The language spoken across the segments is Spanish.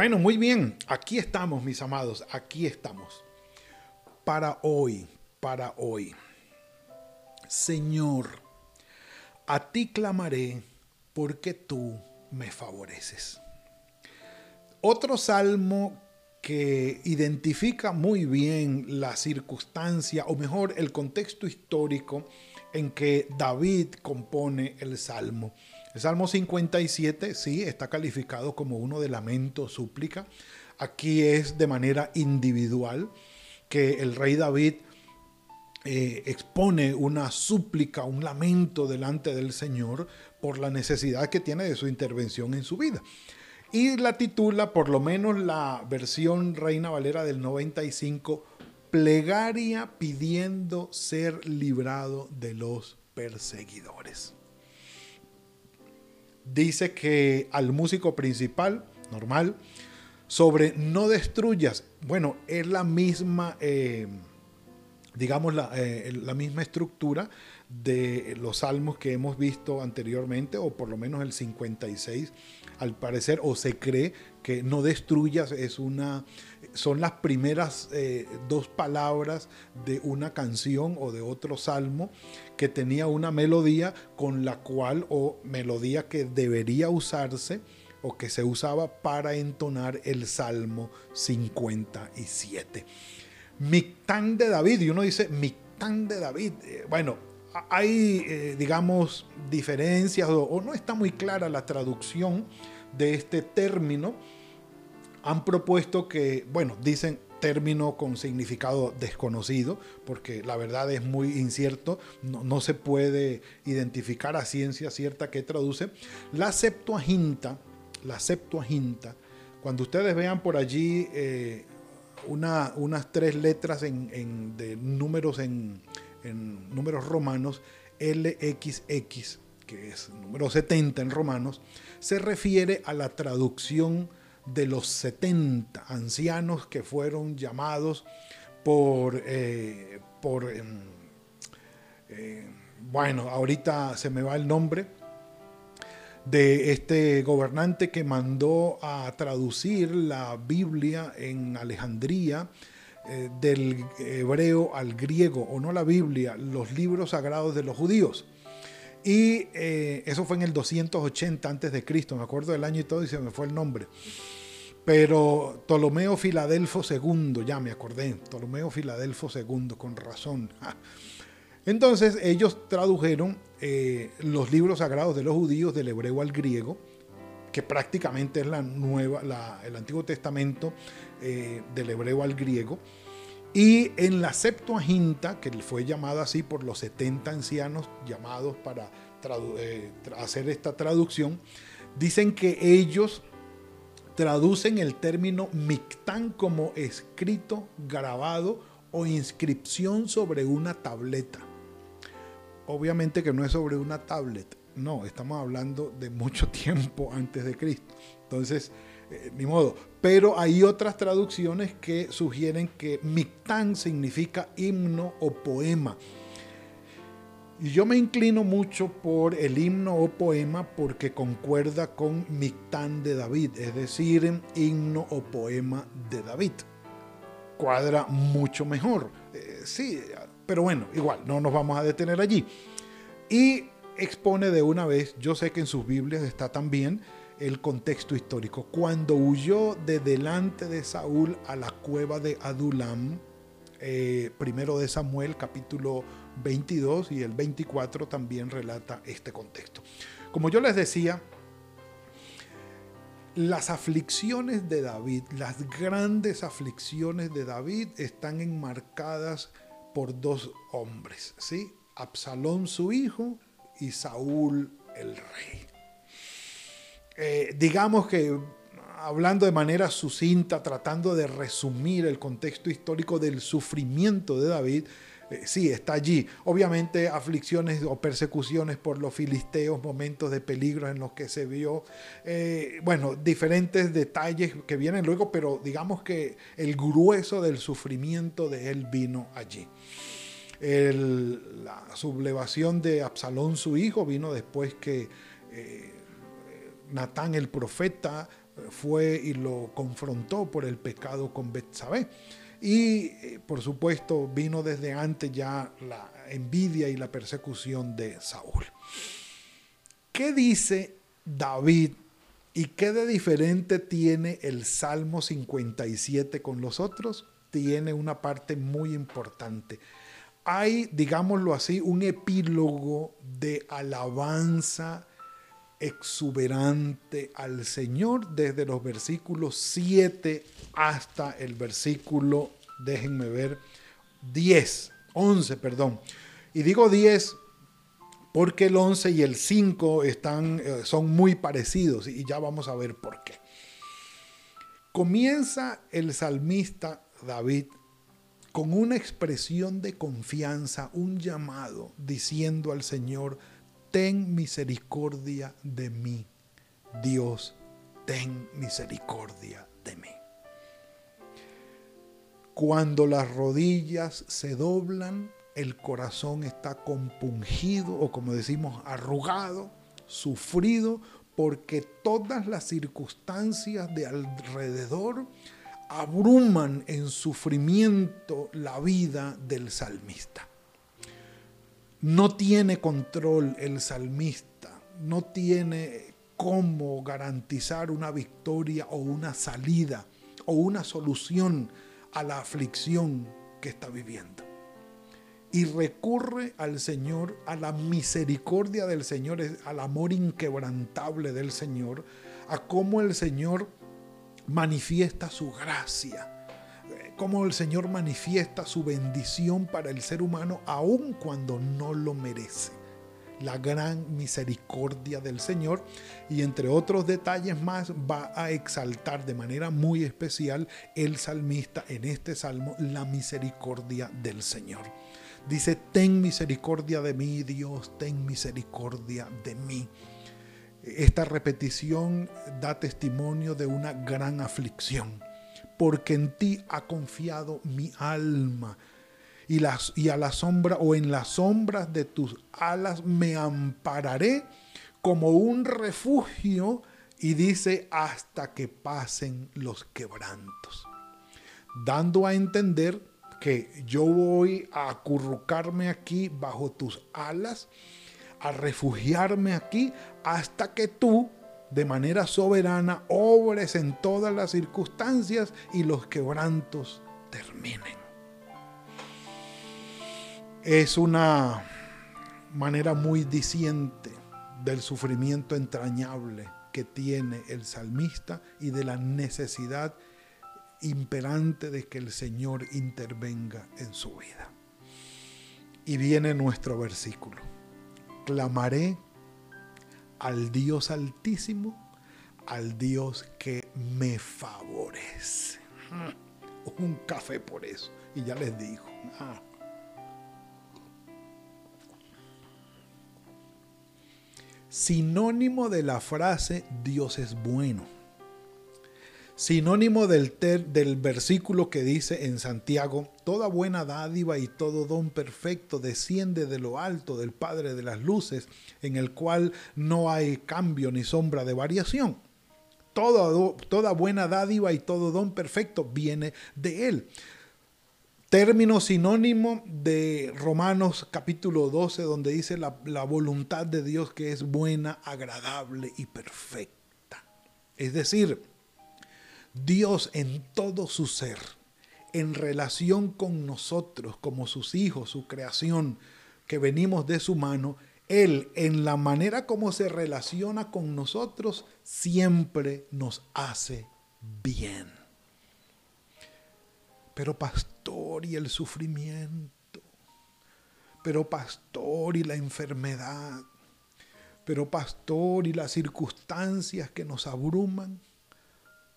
Bueno, muy bien, aquí estamos, mis amados, aquí estamos. Para hoy, para hoy. Señor, a ti clamaré porque tú me favoreces. Otro salmo que identifica muy bien la circunstancia, o mejor, el contexto histórico en que David compone el salmo. El Salmo 57, sí, está calificado como uno de lamento, súplica. Aquí es de manera individual que el rey David eh, expone una súplica, un lamento delante del Señor por la necesidad que tiene de su intervención en su vida. Y la titula, por lo menos la versión Reina Valera del 95, Plegaria pidiendo ser librado de los perseguidores dice que al músico principal, normal, sobre no destruyas, bueno, es la misma, eh, digamos, eh, la, misma estructura de los salmos que hemos visto anteriormente, o por lo menos el 56, al parecer, o se cree que no destruyas es una, son las primeras eh, dos palabras de una canción o de otro salmo que tenía una melodía con la cual, o melodía que debería usarse, o que se usaba para entonar el Salmo 57. Mictán de David, y uno dice Mictán de David. Eh, bueno, hay, eh, digamos, diferencias, o no está muy clara la traducción de este término han propuesto que, bueno, dicen término con significado desconocido, porque la verdad es muy incierto, no, se puede identificar a ciencia cierta qué traduce. La Septuaginta, la Septuaginta, cuando ustedes vean por allí eh, una, unas tres letras en, de números en, números romanos, LXX, que es número 70 en romanos, se refiere a la traducción de los 70 ancianos que fueron llamados por, eh, em, eh, bueno, ahorita se me va el nombre, de este gobernante que mandó a traducir la Biblia en Alejandría eh, del hebreo al griego, o no la Biblia, los libros sagrados de los judíos. Y eso fue en el 280 antes de Cristo, me acuerdo del año y todo y se me fue el nombre. Pero Ptolomeo Filadelfo II, ya me acordé, Ptolomeo Filadelfo II, con razón. Entonces ellos tradujeron eh, los libros sagrados de los judíos del hebreo al griego, que prácticamente es la nueva, el Antiguo Testamento eh, del hebreo al griego. Y en la Septuaginta, que fue llamada así por los 70 ancianos llamados para eh, hacer esta traducción, dicen que ellos traducen el término mictán como escrito, grabado o inscripción sobre una tableta. Obviamente que no es sobre una tablet, no, estamos hablando de mucho tiempo antes de Cristo. Entonces, eh, ni modo. Pero hay otras traducciones que sugieren que mictán significa himno o poema. Y yo me inclino mucho por el himno o poema porque concuerda con Mictán de David, es decir, himno o poema de David. Cuadra mucho mejor. Eh, sí, pero bueno, igual, no nos vamos a detener allí. Y expone de una vez, yo sé que en sus Biblias está también el contexto histórico. Cuando huyó de delante de Saúl a la cueva de Adulam, eh, primero de Samuel, capítulo 22 y el 24 también relata este contexto. Como yo les decía, las aflicciones de David, las grandes aflicciones de David están enmarcadas por dos hombres, ¿sí? Absalón su hijo y Saúl el rey. Eh, digamos que hablando de manera sucinta, tratando de resumir el contexto histórico del sufrimiento de David, eh, sí, está allí. Obviamente aflicciones o persecuciones por los filisteos, momentos de peligro en los que se vio, eh, bueno, diferentes detalles que vienen luego, pero digamos que el grueso del sufrimiento de él vino allí. La sublevación de Absalón, su hijo, vino después que eh, Natán el profeta fue y lo confrontó por el pecado con Betsabé. Y eh, por supuesto vino desde antes ya la envidia y la persecución de Saúl. ¿Qué dice David y qué de diferente tiene el Salmo 57 con los otros? Tiene una parte muy importante. Hay, digámoslo así, un epílogo de alabanza exuberante al Señor desde los versículos 7 hasta el versículo, déjenme ver, 10, 11, perdón. Y digo 10 porque el 11 y el 5 están, eh, son muy parecidos y ya vamos a ver por qué. Comienza el salmista David con una expresión de confianza, un llamado, diciendo al Señor, ten misericordia de mí. Dios, ten misericordia de mí. Cuando las rodillas se doblan, el corazón está compungido o como decimos arrugado, sufrido, porque todas las circunstancias de alrededor abruman en sufrimiento la vida del salmista. No tiene control el salmista, no tiene cómo garantizar una victoria o una salida o una solución a la aflicción que está viviendo. Y recurre al Señor, a la misericordia del Señor, al amor inquebrantable del Señor, a cómo el Señor manifiesta su gracia cómo el Señor manifiesta su bendición para el ser humano aun cuando no lo merece. La gran misericordia del Señor y entre otros detalles más va a exaltar de manera muy especial el salmista en este salmo la misericordia del Señor. Dice, ten misericordia de mí, Dios, ten misericordia de mí. Esta repetición da testimonio de una gran aflicción porque en ti ha confiado mi alma. Y, y a la sombra o en las sombras de tus alas me ampararé como un refugio y dice hasta que pasen los quebrantos. Dando a entender que yo voy a acurrucarme aquí bajo tus alas, a refugiarme aquí hasta que tú de manera soberana, obres en todas las circunstancias y los quebrantos terminen. Es una manera muy diciente del sufrimiento entrañable que tiene el salmista y de la necesidad imperante de que el Señor intervenga en su vida. Y viene nuestro versículo. Al Dios altísimo, al Dios que me favorece. Un café por eso. Y ya les digo. Sinónimo de la frase Dios es bueno Sinónimo del, del versículo que dice en Santiago, toda buena dádiva y todo don perfecto desciende de lo alto del Padre de las Luces, en el cual no hay cambio ni sombra de variación. Toda, toda buena dádiva y todo don perfecto viene de Él. Término sinónimo de Romanos capítulo 12, donde dice la, la voluntad de Dios que es buena, agradable y perfecta. Es decir, Dios en todo su ser, en relación con nosotros como sus hijos, su creación, que venimos de su mano, Él en la manera como se relaciona con nosotros, siempre nos hace bien. Pero pastor y el sufrimiento, pero pastor y la enfermedad, Pero pastor, y las circunstancias que nos abruman,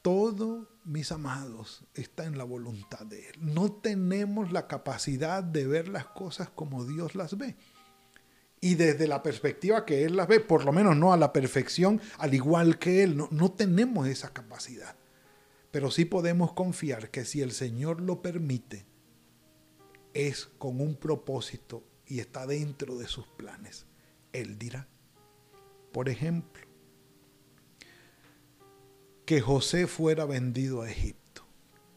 todo, mis amados, está en la voluntad de Él. No tenemos la capacidad de ver las cosas como Dios las ve. Y desde la perspectiva que Él las ve, por lo menos no a la perfección, al igual que Él, no, no tenemos esa capacidad. Pero sí podemos confiar que si el Señor lo permite, es con un propósito y está dentro de sus planes. Él dirá, por ejemplo, que José fuera vendido a Egipto.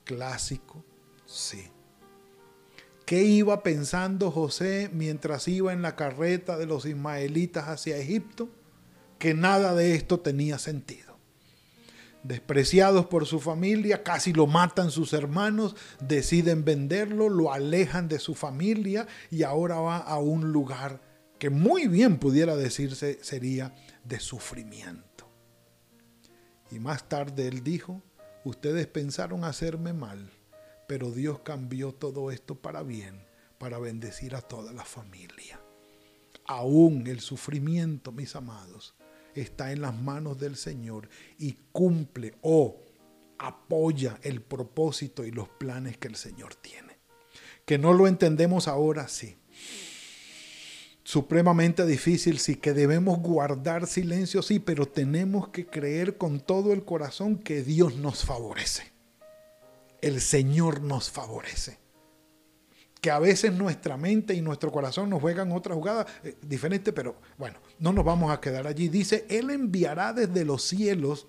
Clásico, sí. ¿Qué iba pensando José mientras iba en la carreta de los ismaelitas hacia Egipto? Que nada de esto tenía sentido. Despreciados por su familia, casi lo matan sus hermanos, deciden venderlo, lo alejan de su familia y ahora va a un lugar que muy bien pudiera decirse sería de sufrimiento. Y más tarde él dijo, ustedes pensaron hacerme mal, pero Dios cambió todo esto para bien, para bendecir a toda la familia. Aún el sufrimiento, mis amados, está en las manos del Señor y cumple o apoya el propósito y los planes que el Señor tiene. Que no lo entendemos ahora, sí supremamente difícil, sí que debemos guardar silencio, sí, pero tenemos que creer con todo el corazón que Dios nos favorece. El Señor nos favorece. Que a veces nuestra mente y nuestro corazón nos juegan otra jugada eh, diferente, pero bueno, no nos vamos a quedar allí. Dice, Él enviará desde los cielos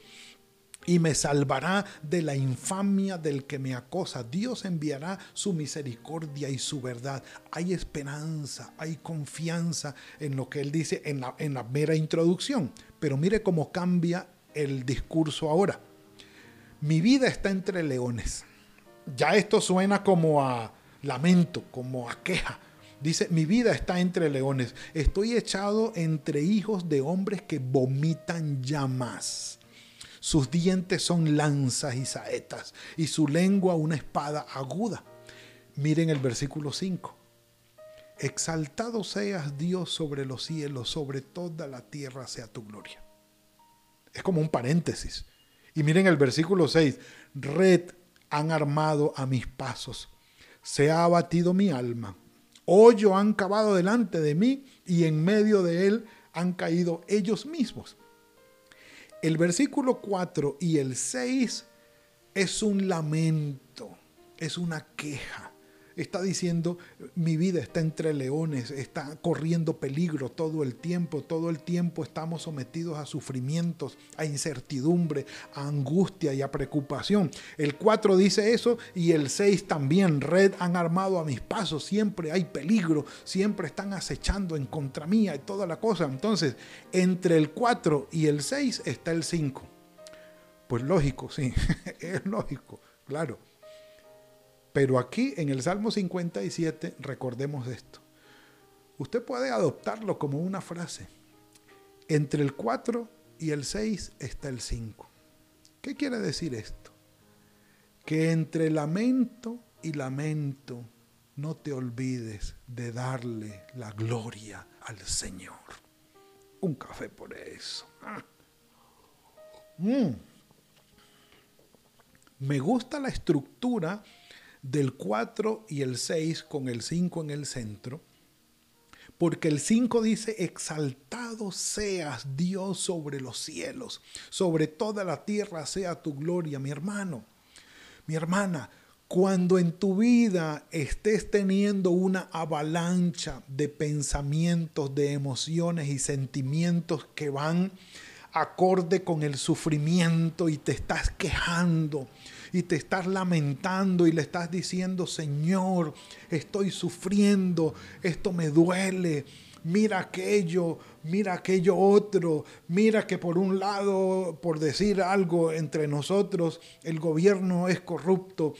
y me salvará de la infamia del que me acosa. Dios enviará su misericordia y su verdad. Hay esperanza, hay confianza en lo que Él dice en la, en la mera introducción. Pero mire cómo cambia el discurso ahora. Mi vida está entre leones. Ya esto suena como a lamento, como a queja. Dice, mi vida está entre leones. Estoy echado entre hijos de hombres que vomitan llamas. Sus dientes son lanzas y saetas y su lengua una espada aguda. Miren el versículo 5. Exaltado seas Dios sobre los cielos, sobre toda la tierra sea tu gloria. Es como un paréntesis. Y miren el versículo 6. Red han armado a mis pasos. Se ha abatido mi alma. Hoyo han cavado delante de mí y en medio de él han caído ellos mismos. El versículo 4 y el 6 es un lamento, es una queja. Está diciendo, mi vida está entre leones, está corriendo peligro todo el tiempo, todo el tiempo estamos sometidos a sufrimientos, a incertidumbre, a angustia y a preocupación. El 4 dice eso y el 6 también, red han armado a mis pasos, siempre hay peligro, siempre están acechando en contra mía y toda la cosa. Entonces, entre el 4 y el 6 está el 5. Pues lógico, sí, es lógico, claro. Pero aquí en el Salmo 57 recordemos esto. Usted puede adoptarlo como una frase. Entre el 4 y el 6 está el 5. ¿Qué quiere decir esto? Que entre lamento y lamento no te olvides de darle la gloria al Señor. Un café por eso. Ah. Mm. Me gusta la estructura del 4 y el 6 con el 5 en el centro, porque el 5 dice, exaltado seas Dios sobre los cielos, sobre toda la tierra sea tu gloria, mi hermano, mi hermana. Cuando en tu vida estés teniendo una avalancha de pensamientos, de emociones y sentimientos que van acorde con el sufrimiento y te estás quejando, y te estás lamentando y le estás diciendo, Señor, estoy sufriendo, esto me duele, mira aquello, mira aquello otro, mira que por un lado, por decir algo entre nosotros, el gobierno es corrupto,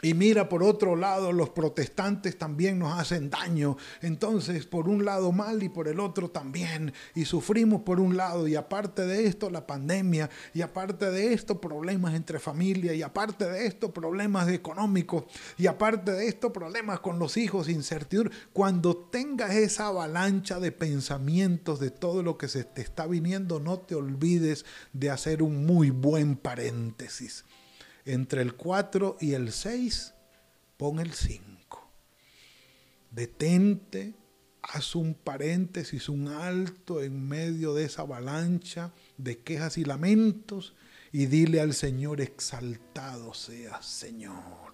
Y mira, por otro lado, los protestantes también nos hacen daño. Entonces, por un lado mal y por el otro también. Y sufrimos por un lado. Y aparte de esto, la pandemia. Y aparte de esto, problemas entre familia. Y aparte de esto, problemas económicos. Y aparte de esto, problemas con los hijos, incertidumbre. Cuando tengas esa avalancha de pensamientos de todo lo que se te está viniendo, no te olvides de hacer un muy buen paréntesis entre el 4 y el 6, pon el 5. Detente, haz un paréntesis, un alto en medio de esa avalancha de quejas y lamentos y dile al Señor, exaltado seas, Señor.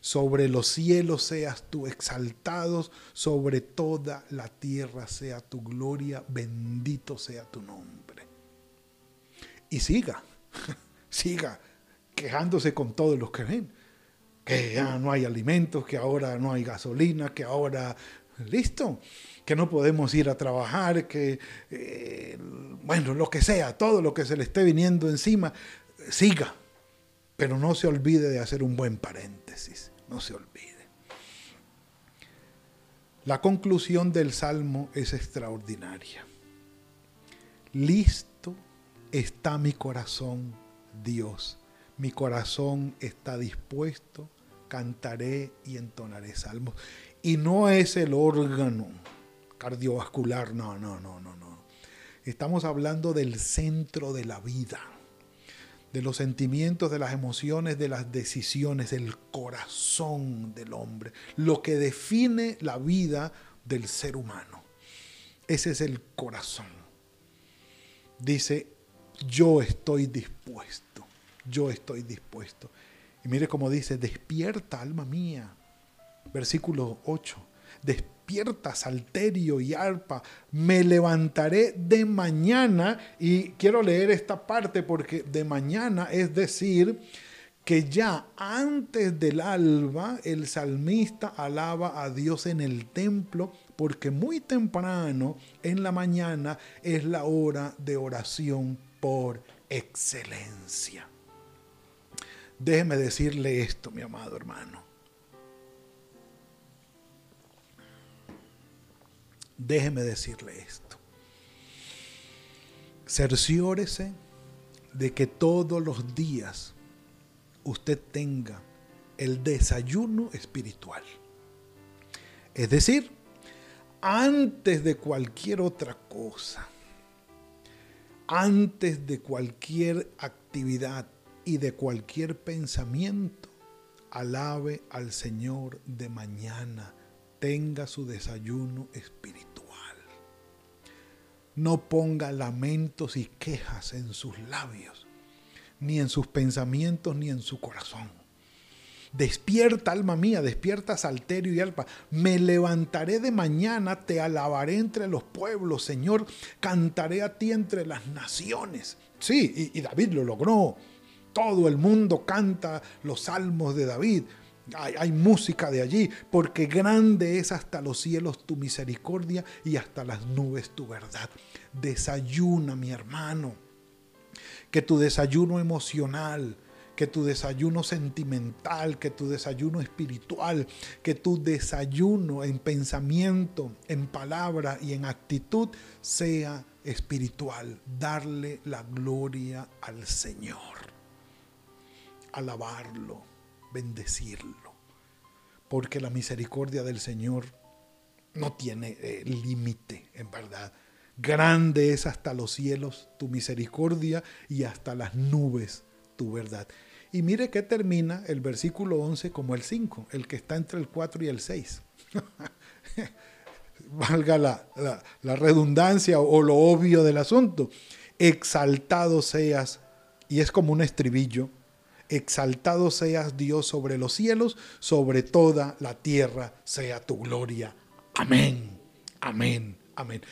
Sobre los cielos seas tú exaltado, sobre toda la tierra sea tu gloria, bendito sea tu nombre. Y siga, siga quejándose con todos los que ven. Que ya no hay alimentos, que ahora no hay gasolina, que ahora, listo, que no podemos ir a trabajar, que, eh, bueno, lo que sea, todo lo que se le esté viniendo encima, siga. Pero no se olvide de hacer un buen paréntesis, no se olvide. La conclusión del Salmo es extraordinaria. Listo está mi corazón, Dios mi corazón está dispuesto, cantaré y entonaré salmos. Y no es el órgano cardiovascular, no, no, no, no, no. Estamos hablando del centro de la vida, de los sentimientos, de las emociones, de las decisiones, el corazón del hombre, lo que define la vida del ser humano. Ese es el corazón. Dice, yo estoy dispuesto yo estoy dispuesto. Y mire cómo dice, despierta alma mía. Versículo 8, despierta salterio y arpa, me levantaré de mañana. Y quiero leer esta parte porque de mañana es decir que ya antes del alba el salmista alaba a Dios en el templo porque muy temprano en la mañana es la hora de oración por excelencia. Déjeme decirle esto, mi amado hermano. Déjeme decirle esto. Cerciórese de que todos los días usted tenga el desayuno espiritual. Es decir, antes de cualquier otra cosa, antes de cualquier actividad, y de cualquier pensamiento, alabe al Señor de mañana, tenga su desayuno espiritual. No ponga lamentos y quejas en sus labios, ni en sus pensamientos, ni en su corazón. Despierta, alma mía, despierta, salterio y alma. Me levantaré de mañana, te alabaré entre los pueblos, Señor. Cantaré a ti entre las naciones. Sí, y, y David lo logró todo el mundo canta los salmos de David. Hay, música de allí, porque grande es hasta los cielos tu misericordia y hasta las nubes tu verdad. Desayuna, mi hermano, que tu desayuno emocional, que tu desayuno sentimental, que tu desayuno espiritual, que tu desayuno en pensamiento, en palabra y en actitud sea espiritual. Darle la gloria al Señor alabarlo, bendecirlo, porque la misericordia del Señor no tiene eh, límite, en verdad. Grande es hasta los cielos tu misericordia y hasta las nubes tu verdad. Y mire que termina el versículo 11 como el 5, el que está entre el 4 y el 6. Valga la, la redundancia o lo obvio del asunto. Exaltado seas, y es como un estribillo, exaltado seas Dios sobre los cielos, sobre toda la tierra sea tu gloria. Amén, amén, amén.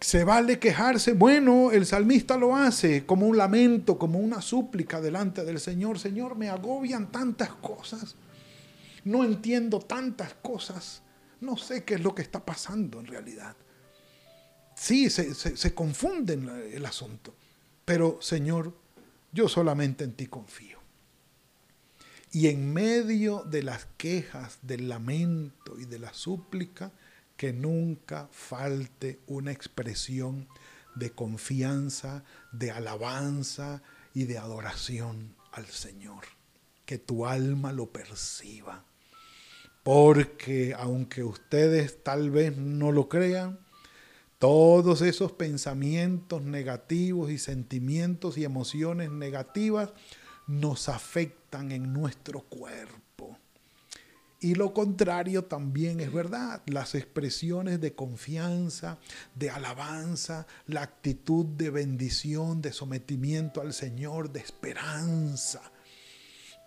¿Se vale quejarse? Bueno, el salmista lo hace como un lamento, como una súplica delante del Señor. Señor, me agobian tantas cosas. No entiendo tantas cosas. No sé qué es lo que está pasando en realidad. Sí, se, se, confunde el asunto. Pero, Señor, yo solamente en ti confío. Y en medio de las quejas, del lamento y de la súplica, que nunca falte una expresión de confianza, de alabanza y de adoración al Señor. Que tu alma lo perciba. Porque aunque ustedes tal vez no lo crean, todos esos pensamientos negativos y sentimientos y emociones negativas nos afectan en nuestro cuerpo. Y lo contrario también es verdad. Las expresiones de confianza, de alabanza, la actitud de bendición, de sometimiento al Señor, de esperanza,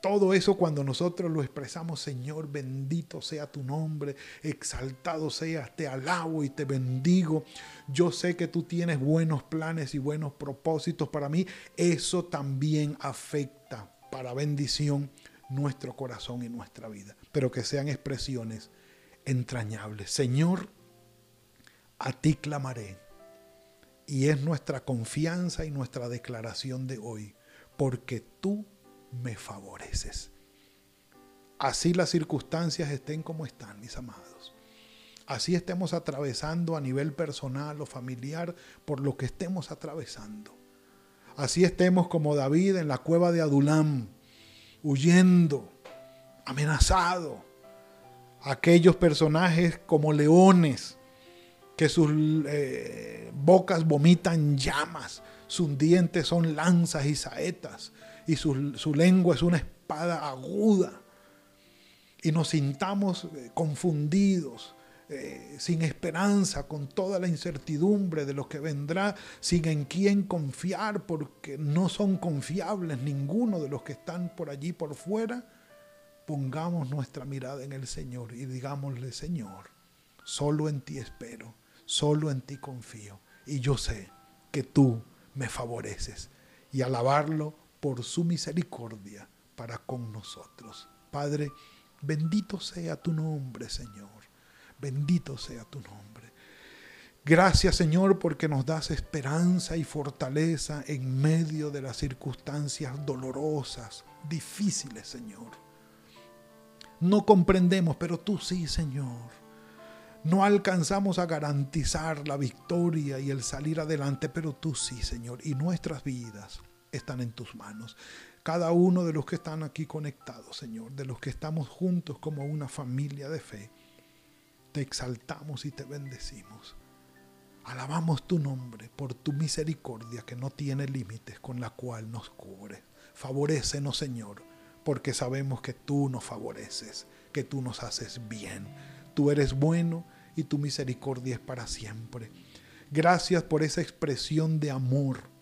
todo eso cuando nosotros lo expresamos, Señor, bendito sea tu nombre, exaltado seas, te alabo y te bendigo. Yo sé que tú tienes buenos planes y buenos propósitos para mí. Eso también afecta para bendición nuestro corazón y nuestra vida. Pero que sean expresiones entrañables. Señor, a ti clamaré. Y es nuestra confianza y nuestra declaración de hoy, porque tú me favoreces. Así las circunstancias estén como están, mis amados. Así estemos atravesando a nivel personal o familiar por lo que estemos atravesando. Así estemos como David en la cueva de Adulam, huyendo, amenazado. Aquellos personajes como leones que sus eh, bocas vomitan llamas, sus dientes son lanzas y saetas, y su, lengua es una espada aguda. Y nos sintamos eh, confundidos, eh, sin esperanza, con toda la incertidumbre de lo que vendrá, sin en quién confiar, porque no son confiables ninguno de los que están por allí por fuera, pongamos nuestra mirada en el Señor y digámosle, Señor, solo en ti espero, solo en ti confío, y yo sé que tú me favoreces. Y alabarlo por su misericordia para con nosotros. Padre, bendito sea tu nombre, Señor. Bendito sea tu nombre. Gracias, Señor, porque nos das esperanza y fortaleza en medio de las circunstancias dolorosas, difíciles, Señor. No comprendemos, pero tú sí, Señor. No alcanzamos a garantizar la victoria y el salir adelante, pero tú sí, Señor, y nuestras vidas están en tus manos. Cada uno de los que están aquí conectados, Señor, de los que estamos juntos como una familia de fe, te exaltamos y te bendecimos. Alabamos tu nombre por tu misericordia que no tiene límites con la cual nos cubre. Favorécenos, Señor, porque sabemos que tú nos favoreces, que tú nos haces bien. Tú eres bueno y tu misericordia es para siempre. Gracias por esa expresión de amor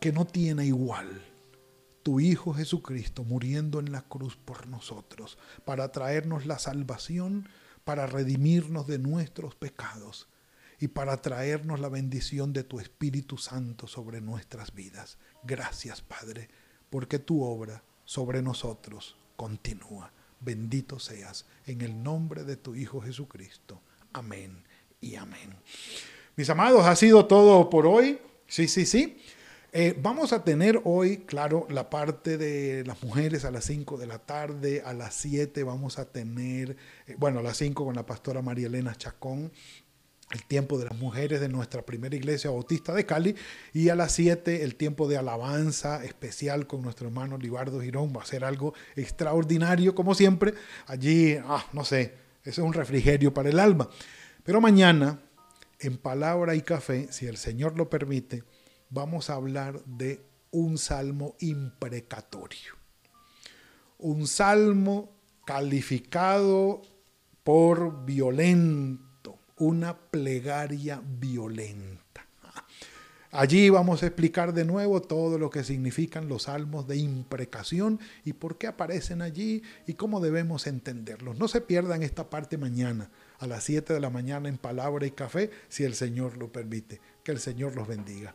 que no tiene igual. Tu Hijo Jesucristo muriendo en la cruz por nosotros, para traernos la salvación, para redimirnos de nuestros pecados y para traernos la bendición de tu Espíritu Santo sobre nuestras vidas. Gracias, Padre, porque tu obra sobre nosotros continúa. Bendito seas en el nombre de tu Hijo Jesucristo. Amén y amén. Mis amados, ha sido todo por hoy. Sí, sí, sí. Eh, vamos a tener hoy, claro, la parte de las mujeres a las 5 de la tarde, a las 7 vamos a tener, eh, bueno, a las 5 con la pastora María Elena Chacón, el tiempo de las mujeres de nuestra primera iglesia bautista de Cali, y a las 7 el tiempo de alabanza especial con nuestro hermano Libardo Girón, va a ser algo extraordinario, como siempre, allí, ah, no sé, eso es un refrigerio para el alma. Pero mañana, en palabra y café, si el Señor lo permite, vamos a hablar de un salmo imprecatorio. Un salmo calificado por violento, una plegaria violenta. Allí vamos a explicar de nuevo todo lo que significan los salmos de imprecación y por qué aparecen allí y cómo debemos entenderlos. No se pierdan esta parte mañana a las 7 de la mañana en Palabra y Café, si el Señor lo permite. Que el Señor los bendiga.